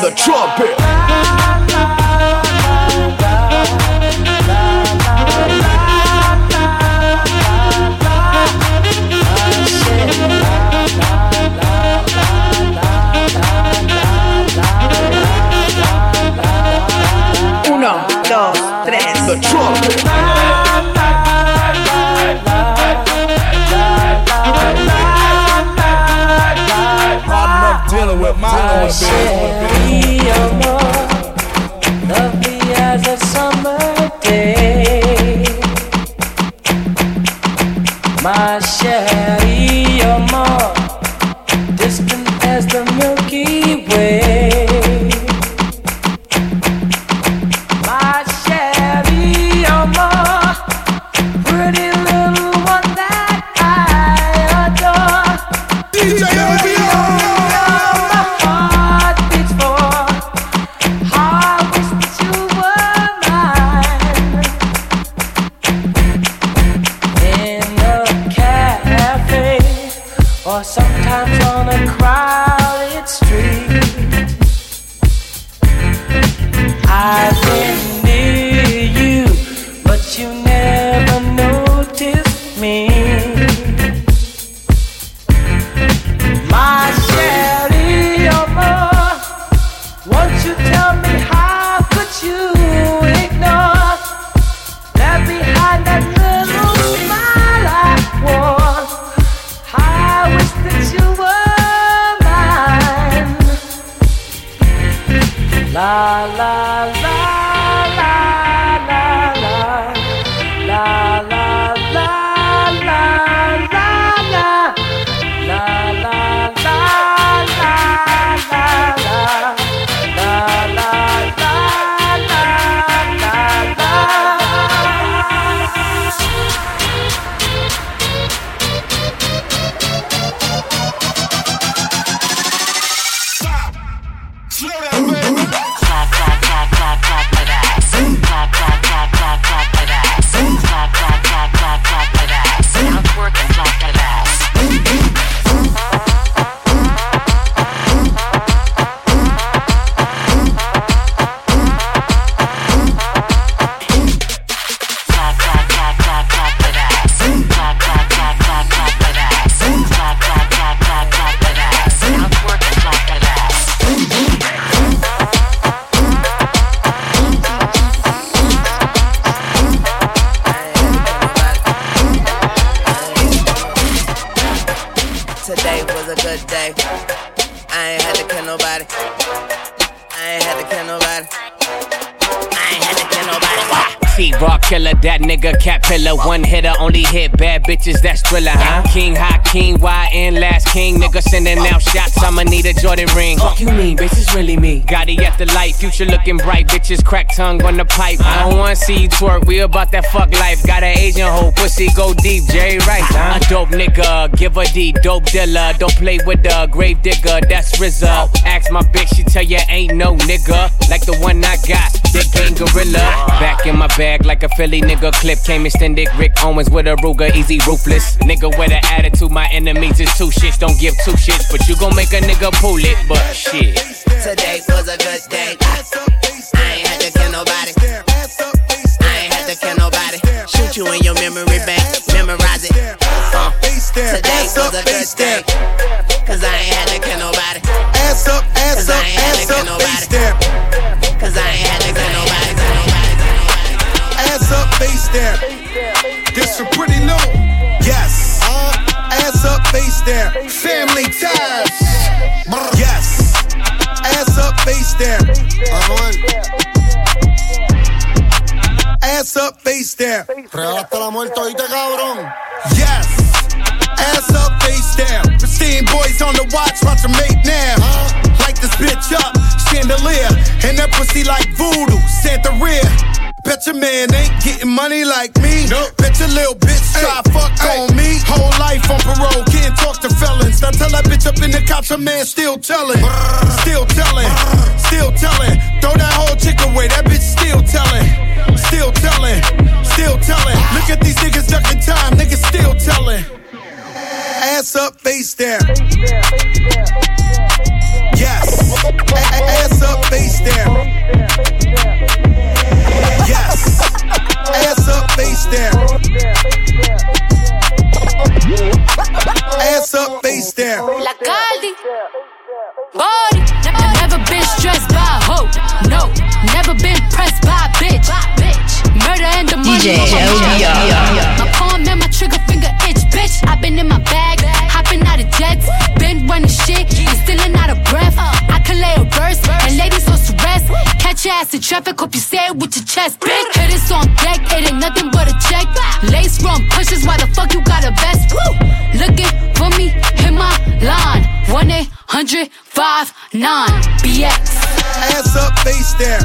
The trumpet. Uno, dos, control. I'm dealing with my own shit. Had to kill nobody. I ain't had to kill nobody. T Rock killer, that nigga cat pillar. One hitter, only hit bad bitches, that's thriller, huh? King, high king, YN, last king. Nigga sending out shots, I'ma need a Jordan ring. Fuck you mean, bitch, it's really me. Gotti at the light, future looking bright. Bitches crack tongue on the pipe. I don't wanna see you twerk, we about that fuck life. Got an Asian hoe, pussy go deep, Jerry Rice, huh? A dope nigga, give a D, dope dealer. Don't play with the grave digger, that's RZA. Ask my bitch, she tell you ain't no nigga. Like the one I got, that gang gorilla. Back in my bag like a Philly nigga clip. Came extended, Rick Owens with a Ruger, easy ruthless. Nigga with an attitude, my enemies is two shits. Don't give two shits, but you gon' make a nigga pull it, but shit. Today was a good day. I ain't had to kill nobody. I ain't had to kill nobody. Shoot you in your memory bank, memorize it. Uh, today was a good day. Up, face down. Real hasta la muerte, oíste, cabrón. Yes. Ass up, face down. Pristine boys on the watch, watch them make now. Light this bitch up, chandelier. And that pussy like voodoo, Santa rear. Bet your man ain't getting money like me. Nope. Bet your little bitch try fuck on me. Whole life on parole, can't talk to felons. Now tell that bitch up in the cops, a man still telling. Still telling, still telling. Throw that whole chick away, that bitch still telling. Still telling, still telling. Look at these niggas ducking time, niggas still telling. Ass up, face down. Yes. A- a- ass up, face down. Yes. Ass up, face down. Ass up, face down. La Caldi. Body. Never been stressed by a hoe. No. Never been pressed by a bitch. Murder and the money. DJ Catch your ass in traffic, hope you say it with your chest, bitch. Hit this on deck, it ain't nothing but a check. Lace run pushes, why the fuck you got a vest? Woo! Looking for me, hit my line. 1 800 59 BX. Ass up, face down.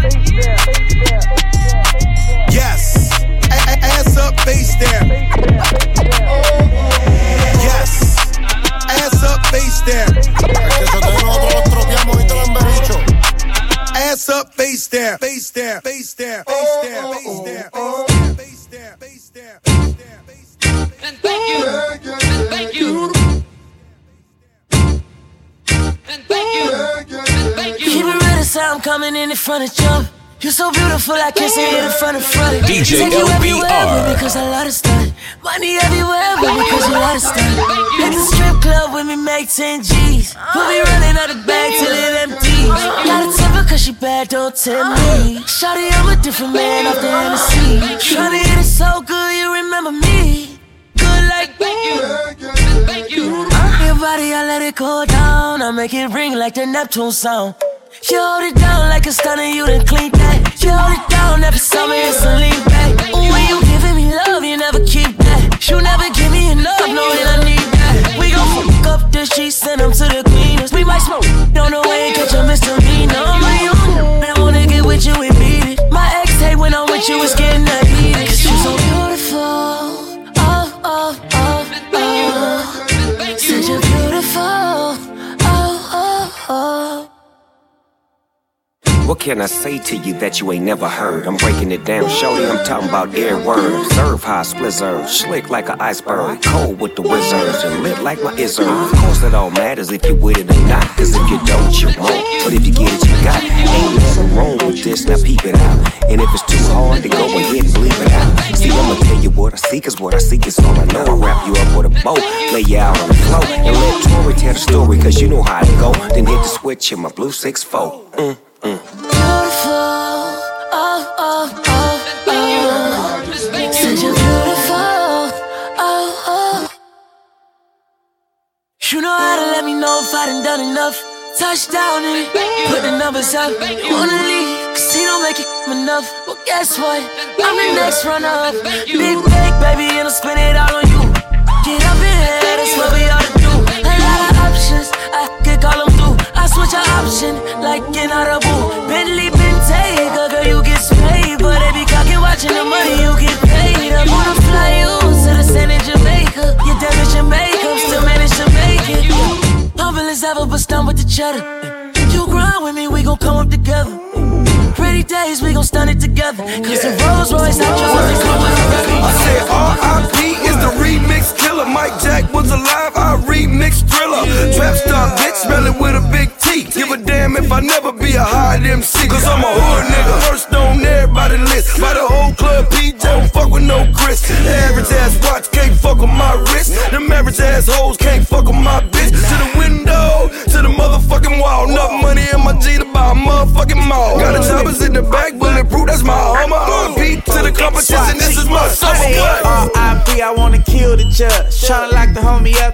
Yes. Ass up, face down. Yes. Ass up, face down. Up, face down. Face down. Face down. Face down. Oh, face oh, down. Oh, face down. Face down. Face down. Face down. And thank you. And thank you. And thank you. And thank you. Keep it real, the sound coming in in front of jump. You're so beautiful, I can't see it in front of front. DJ Take you everywhere, LBR. baby, cause I love to stunt. Money everywhere, baby, cause you love to stunt. Hit the strip club with me, make 10 G's. We'll be running out the bag till it empties. Got a cause she bad, don't tell me. Shawty, I'm a different man off the Hennessy. Tryna hit it so good, you remember me. Good like Thank you. Thank you. Uh, your body, I let it go down. I make it ring like the Neptune sound. You hold it down like a stunner, you done clean that. You hold it down every summer, it's a lean back. Ooh, when you giving me love, you never keep that. You never give me enough, knowing I need that. We up the sheets, send them to the cleaners. We might smoke on the way and catch a misdemeanor. My own, I wanna get with you and beat it. My ex hate when I'm with you, it's getting that What can I say to you that you ain't never heard? I'm breaking it down, shorty. I'm talking about air words. Serve high splizzers, slick like an iceberg. Cold with the wizards and lit like my izzard. Of course, it all matters if you with it or not. Cause if you don't, you won't. But if you get it, you got. Ain't nothing wrong with this, now peep it out. And if it's too hard, then go ahead and leave it out. See, I'ma tell you what I see, cause what I see is all I know. I wrap you up with a bow, lay you out on the floor, and let Tory tell the story, cause you know how to go. Then hit the switch in my blue 6-4. Mm, mm. Beautiful, oh, oh, oh, oh. Said you're beautiful, oh, oh. You know how to let me know if I done done enough. Touchdown and put the numbers up. Wanna leave, cause he don't make it enough. Well, guess what? I'm the next runner up. Big big baby, and I'll spend it all on you. Get up in here, that's what we An option, like in Audible. Bentley, Bentayga, girl, you get paid. But they be cocky watching the money, you get paid. I wanna fly you to the San in Jamaica. You damage your makeup, still manage to make it. Humble as ever, but stunned with the cheddar. You grind with me, we gon' come up together. Pretty days, we gon' stun it together. Cause the Rolls Royce is come with I said R.I.P. is the remix killer. Mike Jack was alive, I be a high MC. Cause I'm a hood nigga, first on everybody list. By the whole club, PJ don't fuck with no Chris. Average ass watch can't fuck with my wrist. Them average ass hoes can't fuck with my bitch. To the window, to the motherfucking wall. Enough money in my G to buy a motherfucking mall. Got the choppers in the back, bulletproof, that's my armor. RP to the competition, this is my summer. R.I.P. I wanna kill the judge. Tryna lock the homie up,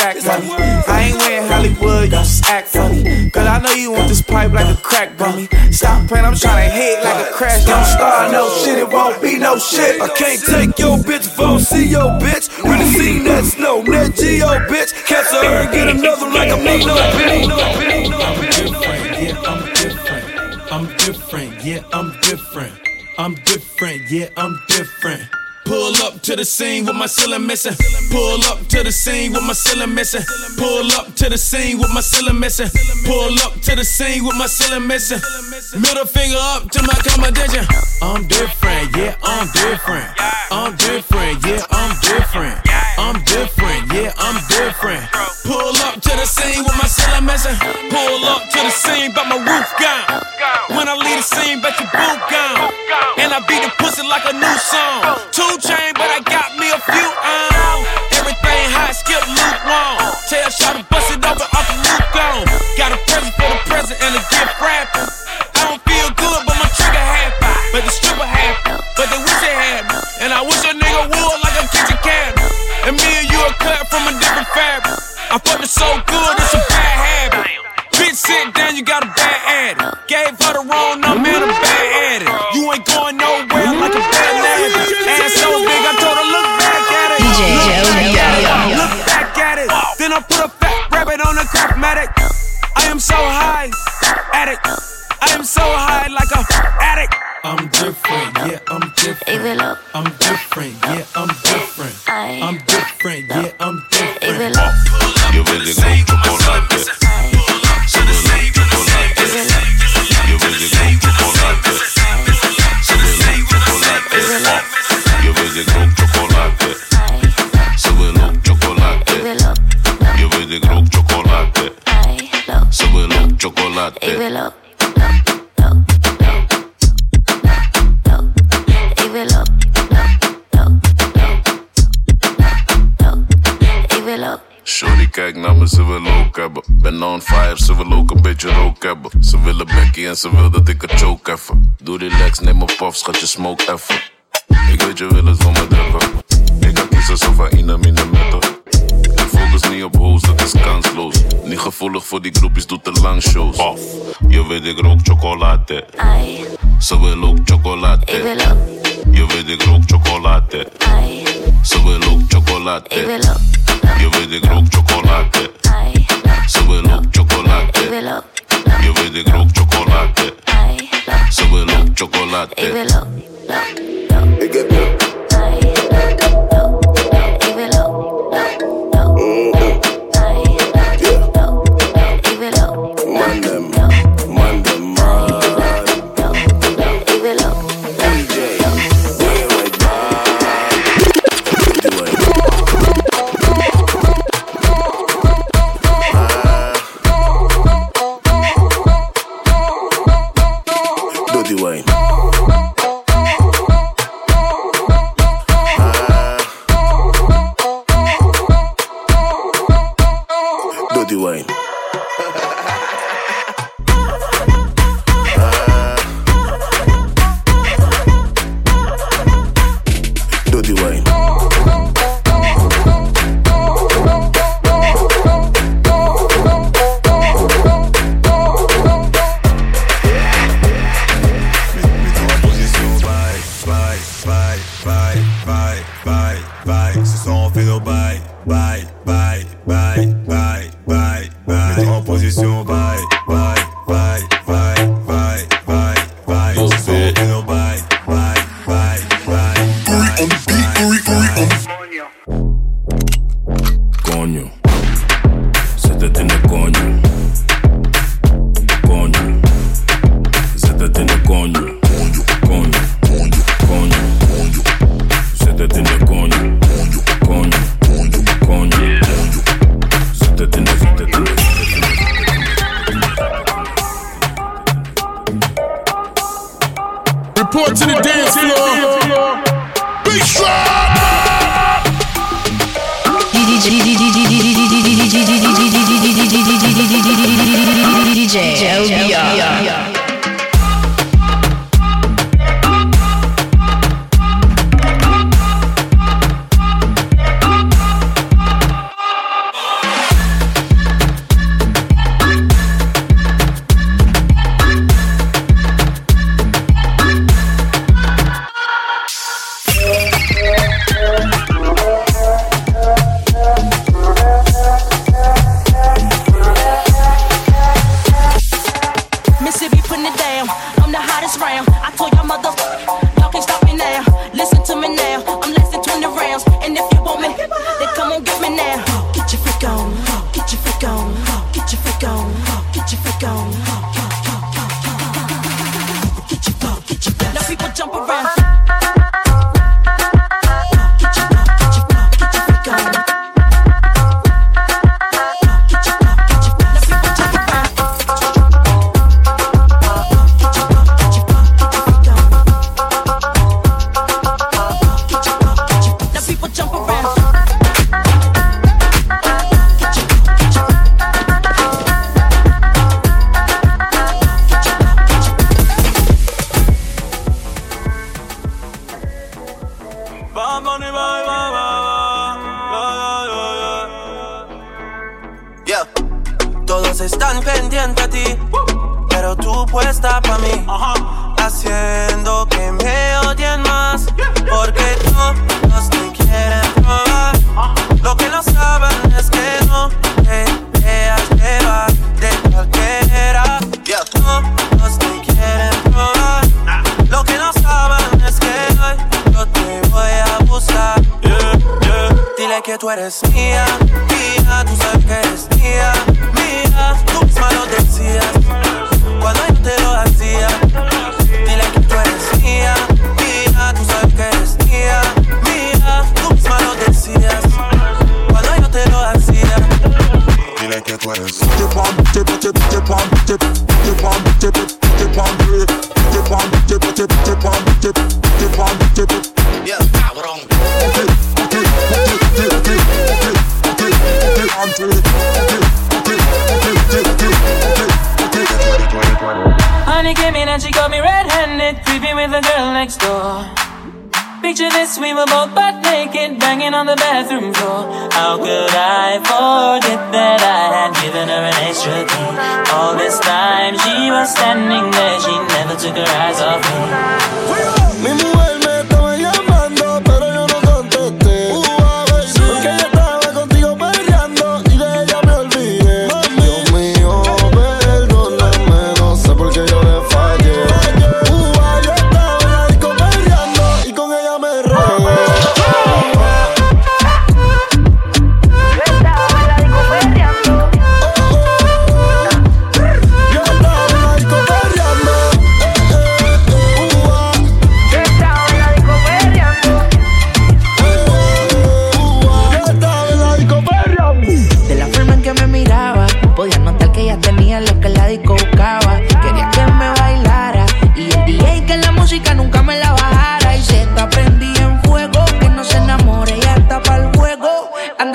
stack money. I ain't wearing Hollywood, you just act funny. Cause I know you want this pipe like a crack bummy. Stop playing, I'm trying to hit like a crash. Don't start no shit, it won't be no shit. I can't take your bitch if I don't see your bitch. Really seen that snow, that Geo bitch. Catch her and get another like a moon. No, bit no, I'm Nino I'm different, yeah, I'm different. I'm different, yeah, I'm different. Pull up to the scene with my ceiling missing. Pull up to the scene with my ceiling missing. Pull up to the scene with my ceiling missing. Pull up to the scene with my ceiling missing. Middle finger up to my competition. I'm different, yeah, I'm different. I'm different, yeah, I'm different. I'm different, yeah, I'm different. Pull up to the scene with my ceiling missing. Pull up to the scene, but my roof gone. When I leave the scene, bet your boot gone. And I beat the pussy like a new song. Two chain, I'm different, yeah, I'm different. I'm different, yeah, I'm different. I'm different, yeah, hebben. Ze willen bekkie en ze wil dat ik het choke even. Doe relax, neem een puff, schat je smoke even. Ik weet je wil het van me drukken. Ik ga kiezen Sofaïne, mine metten. Ik focus niet op hoes, dat is kansloos. Niet gevoelig voor die groepjes, doe te lang shows. Je weet ik rook chocolade. Ze wil ook chocolade. Je weet ik rook chocolade. Ze wil ook chocolade. Je weet ik rook chocolade. Yeah. Todos están pendientes a ti, pero tú puesta pa' mí, haciendo que me odien más, porque todos te quieren probar. Lo que no saben es que no te dejas llevar Que tú eres mía, mía, tú sabes que eres mía, mía. Tú misma lo decías cuando yo te lo hacía. Dile que tú eres mía, mía, tú sabes que eres mía, mía. Tú misma lo decías cuando yo te lo hacía. Dile que tú eres. Honey came in and she got me red-handed, creeping with the girl next door. Picture this, we were both butt naked, banging on the bathroom floor. How could I forget that I had given her an extra key? All this time she was standing there, she never took her eyes off me.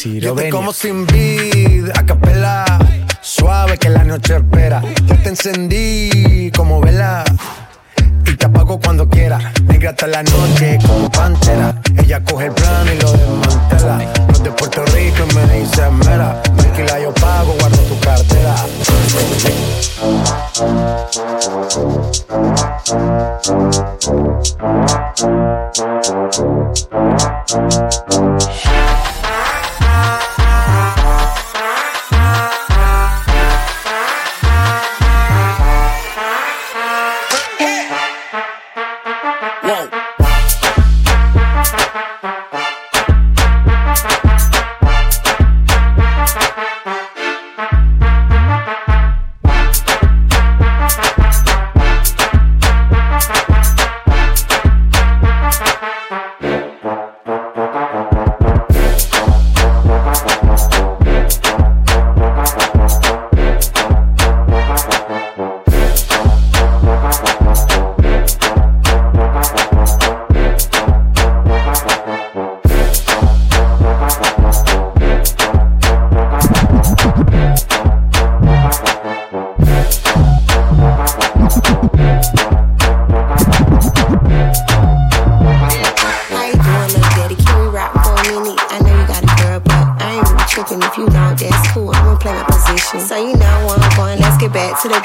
Si lo ven. como sin vid, a capela. Suave que la noche espera. Ya te encendí como vela. Y te apago cuando quiera. Negra hasta la noche como pantera. Ella coge el plano y lo desmantela. No de Puerto Rico y me dice mera. Tranquila, yo pago, guardo tu cartera.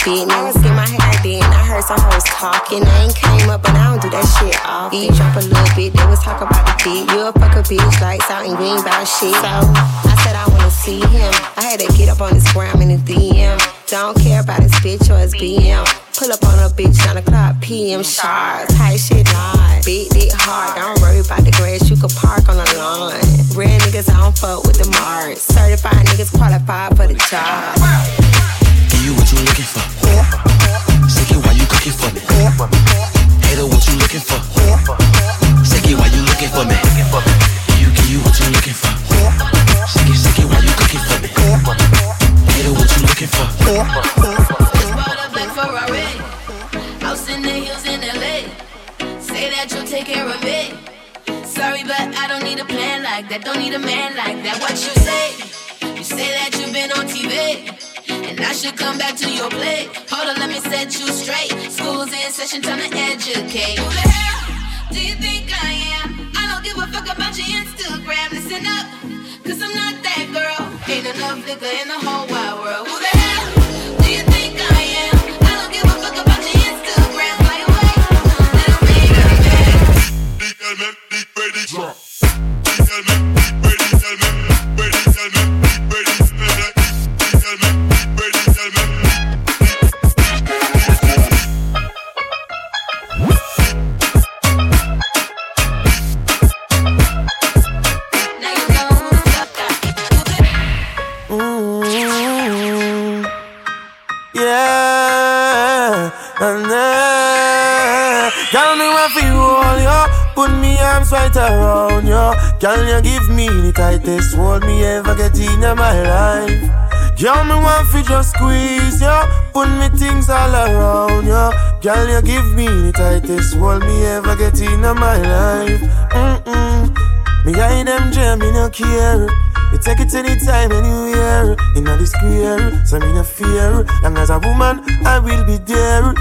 The business. I getting my hair did, I heard some hoes talking. I ain't came up, but I don't do that shit off. You drop a little bit, they was talk about the dick. You a fuck a bitch, lights out, and ain't about shit. So I said I wanna see him. I had to get up on his gram in the DM. Don't care about his bitch or his BM. Pull up on a bitch, 9 o'clock PM sharp. Tight shit hard. Beat it hard. Don't worry about the grass, you could park on the lawn. Real niggas, I don't fuck with the marks. Certified niggas qualified for the job. You what you looking for. Sick it while you cooking for me. Hater, what you looking for? Sick it while you looking for me. You, give you what you looking for. Sick it, sick it while you cooking for me. Hater, what you looking for? black Ferrari. House in the hills in LA. Say that you'll take care of it. Sorry, but I don't need a plan like that. Don't need a man like that. What you say? You say that you've been on TV. I should come back to your plate. Hold on, let me set you straight. School's in session, time to educate. Who the hell do you think I am? I don't give a fuck about your Instagram. Listen up, cause I'm not that girl. Ain't enough liquor in the whole wide world. Who the hell arms right around you. Girl, you give me the tightest hold me ever get in my life. Girl, me want fi just squeeze you. Put me things all around you. Girl, you give me the tightest hold me ever get in my life. Mm-mm. Me hide them jam, me no care. You take it anytime, anywhere. In the square, so me no fear. Long as a woman, I will be there.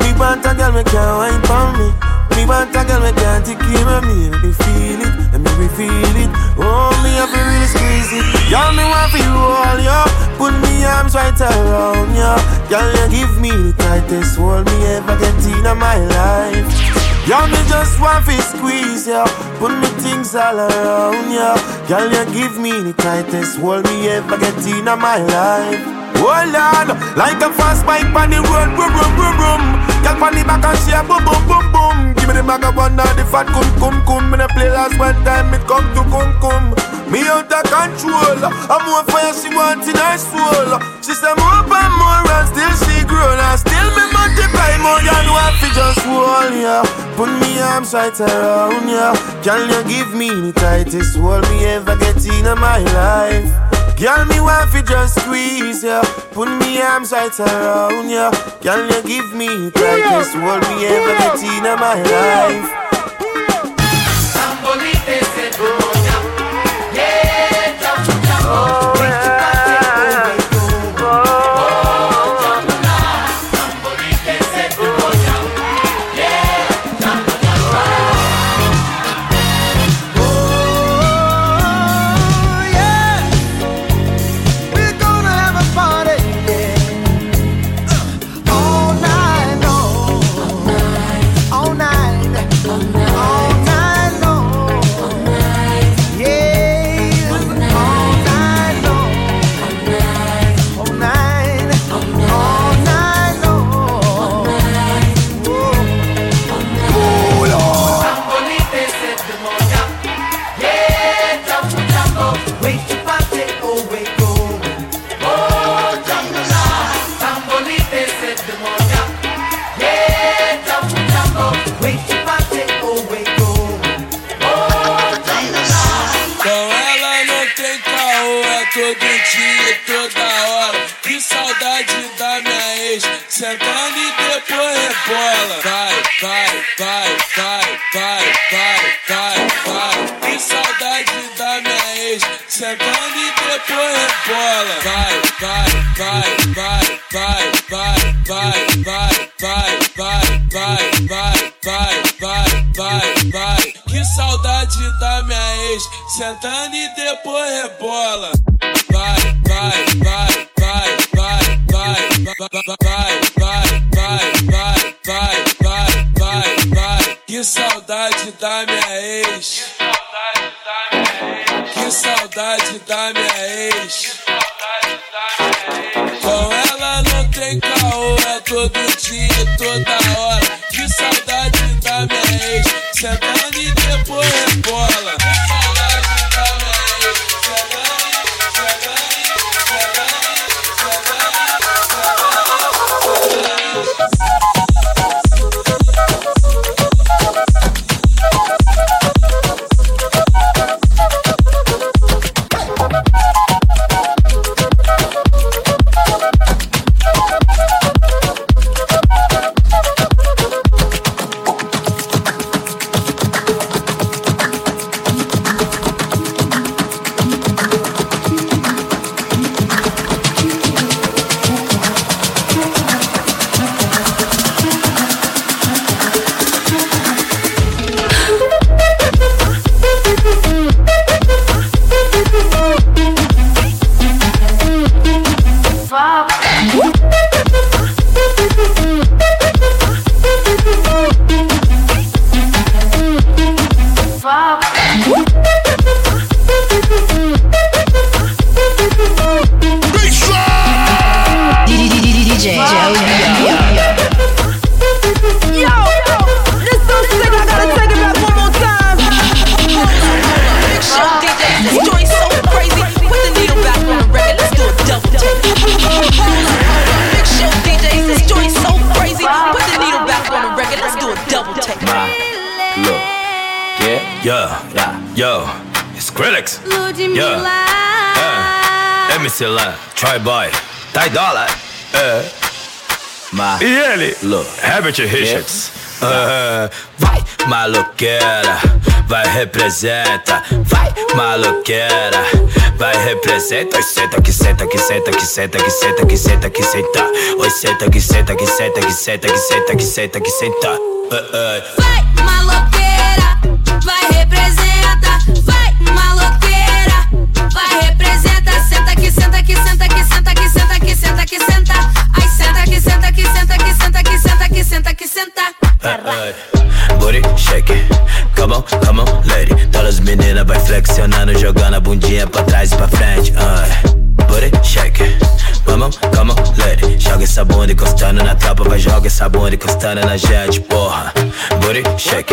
Me want a girl, me can't wine for me. Me want a girl, me can't take care of me. Me feel it, let me we feel it. Oh, me have to really squeeze it. Y'all me want for you all, yo. Put me arms right around you. Girl, you give me the tightest hold me ever get in my life. Y'all me just want to squeeze ya. Put me things all around ya. Girl, you give me the tightest hold me ever get in my life. Oh, hold on, like a fast bike on the road, brum brum brum brum. Girl pon the back and she a boom boom boom boom. Give me the of one the fat cum cum cum. Me play last one time it come to cum cum. Me out of control. I'm more fire she want in her soul. She say more and more and still she grown and still me multiply more than what fi just hold ya. Put me arms right around ya. Can you give me the tightest hold me ever get in my life? Girl, me want fi just squeeze ya. Put me arms right around ya. Can you give me the tightest hold me ever get in my life? Sentando e depois rebola. Yeah? Yeah. Yo. It's Skrillex. Yeah. É. MC Lan. TroyBoi. Ty Dolla. É. E ele? Herbert Richards. Ah, vai, maloqueira, vai representa, vai, maloqueira, vai representa. Oi, senta que senta que senta que senta que senta que senta que senta. Oi, senta que senta que senta que senta que senta que senta que senta. Ah, ah. Vai, maloqueira, vai representa. Vai, maloqueira, vai representa. Senta que senta que senta que senta que senta que senta que senta. Ai, senta que senta que senta que senta que senta que senta que senta. Ay, Booty shake. Come on, come on, lady. Todas as meninas vai flexionando, jogando a bundinha pra trás e pra frente. Ay. Booty shake it. come on, come on, it. Joga essa bunda encostando na tropa, vai joga essa bunda encostando na jet, porra. Booty shake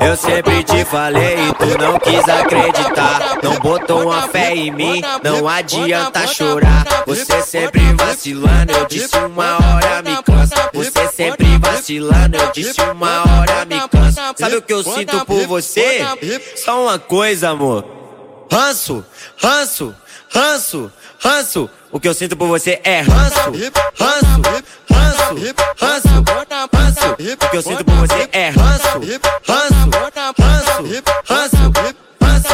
Eu sempre te falei e tu não quis acreditar. Não botou uma fé em mim, não adianta chorar. Você sempre vacilando, eu disse uma hora me cansa. Você sempre vacilando, eu disse uma hora me cansa. Sabe o que eu sinto por você? Só uma coisa, amor. Ranço, ranço, ranço, ranço. O que eu sinto por você é ranço, ranço, ranço, ranço, ranço. O que eu sinto por você é ranço, ranço, ranço, ranço.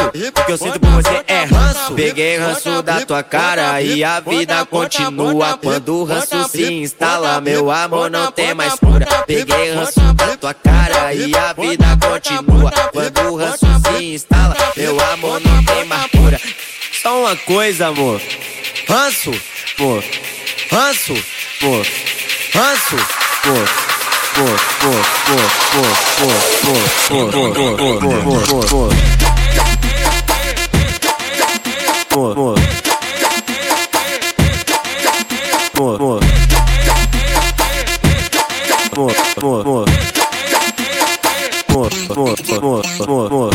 O que eu sinto por você é ranço. Peguei ranço da tua cara e a vida continua. Quando o ranço se instala, meu amor não tem mais cura. Peguei ranço da tua cara e a vida continua. Quando o ranço se instala, meu amor não tem mais cura. Só uma coisa, amor. Ranço, pô. Ranço, pô. Ranço, pô. Pô, pô, pô, pô, pô, pô, pô, pô, pô, pô, pô, pô. Pô, pô. Pô, pô. Pô, pô, pô. Pô, pô, pô, pô,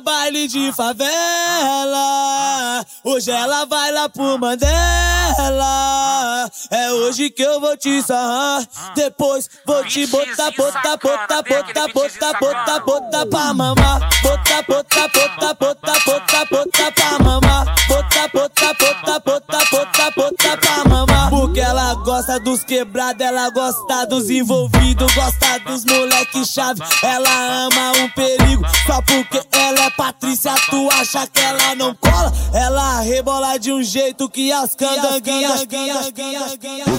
baile de favela. Hoje ela vai lá pro Mandela. É hoje que eu vou te sarrar. Depois vou te botar, botar, botar, botar, botar, botar, botar pra mamar. Botar, botar, botar, botar, botar, botar pra mamar. Botar, botar, botar, botar, botar, ela gosta dos quebrados, ela gosta dos envolvidos, gosta dos moleque chave. Ela ama um perigo, só porque ela é Patrícia, tu acha que ela não cola? Ela rebola de um jeito que as candanguinhas, guinhas, guinhas, guinhas. Eu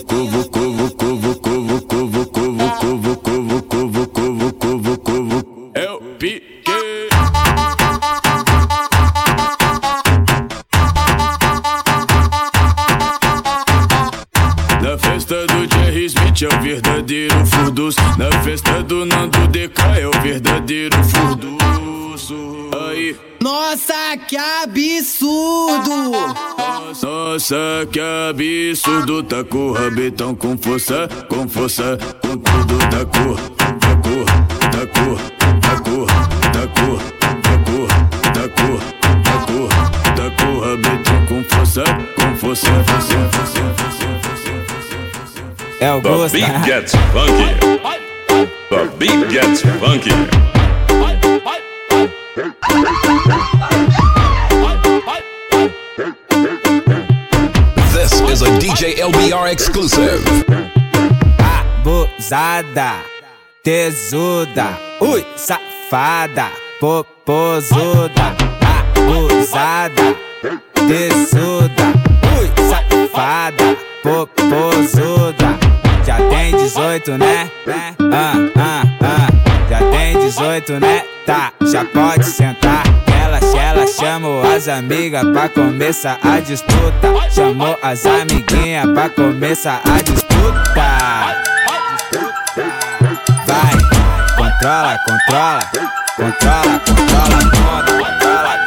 é o verdadeiro furdus. Na festa do Nando DK é o verdadeiro furduço. Aí. Nossa, que absurdo! Nossa, que absurdo, tá com o rabetão com força, com força, com tudo, tá com, tá com, tá com, tá com, tá com, tá com, tá com, tá com, tá com o rabetão com força, com força, força, É o gosto. The beat gets funky. The beat gets funky. This is a DJ LBR exclusive. Abusada, tesuda, ui, safada, popozuda, abusada, tesuda, ui, safada, popozuda. Já tem 18, né? Ah, ah, ah. Já tem 18, né? Tá, já pode sentar. Ela, ela chamou as amigas pra começar a disputa. Chamou as amiguinhas pra começar a disputa. Vai, controla, controla, controla, controla, controla, controla.